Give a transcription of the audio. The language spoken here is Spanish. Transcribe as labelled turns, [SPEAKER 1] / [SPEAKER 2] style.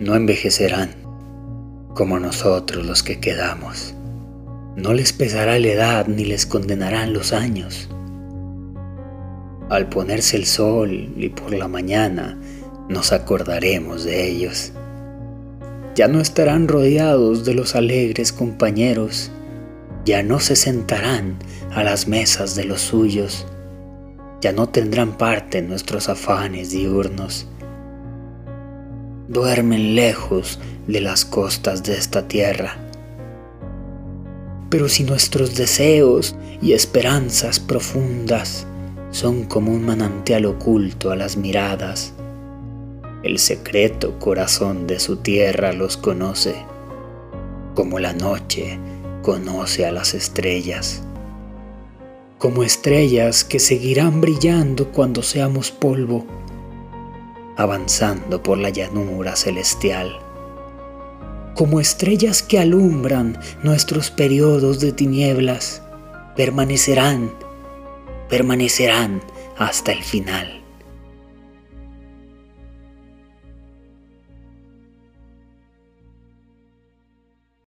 [SPEAKER 1] no envejecerán como nosotros los que quedamos. No les pesará la edad ni les condenarán los años. Al ponerse el sol y por la mañana nos acordaremos de ellos. Ya no estarán rodeados de los alegres compañeros, ya no se sentarán a las mesas de los suyos, ya no tendrán parte en nuestros afanes diurnos. Duermen lejos de las costas de esta tierra. Pero si nuestros deseos y esperanzas profundas son como un manantial oculto a las miradas, el secreto corazón de su tierra los conoce, como la noche conoce a las estrellas, como estrellas que seguirán brillando cuando seamos polvo, avanzando por la llanura celestial, como estrellas que alumbran nuestros periodos de tinieblas, permanecerán, permanecerán hasta el final.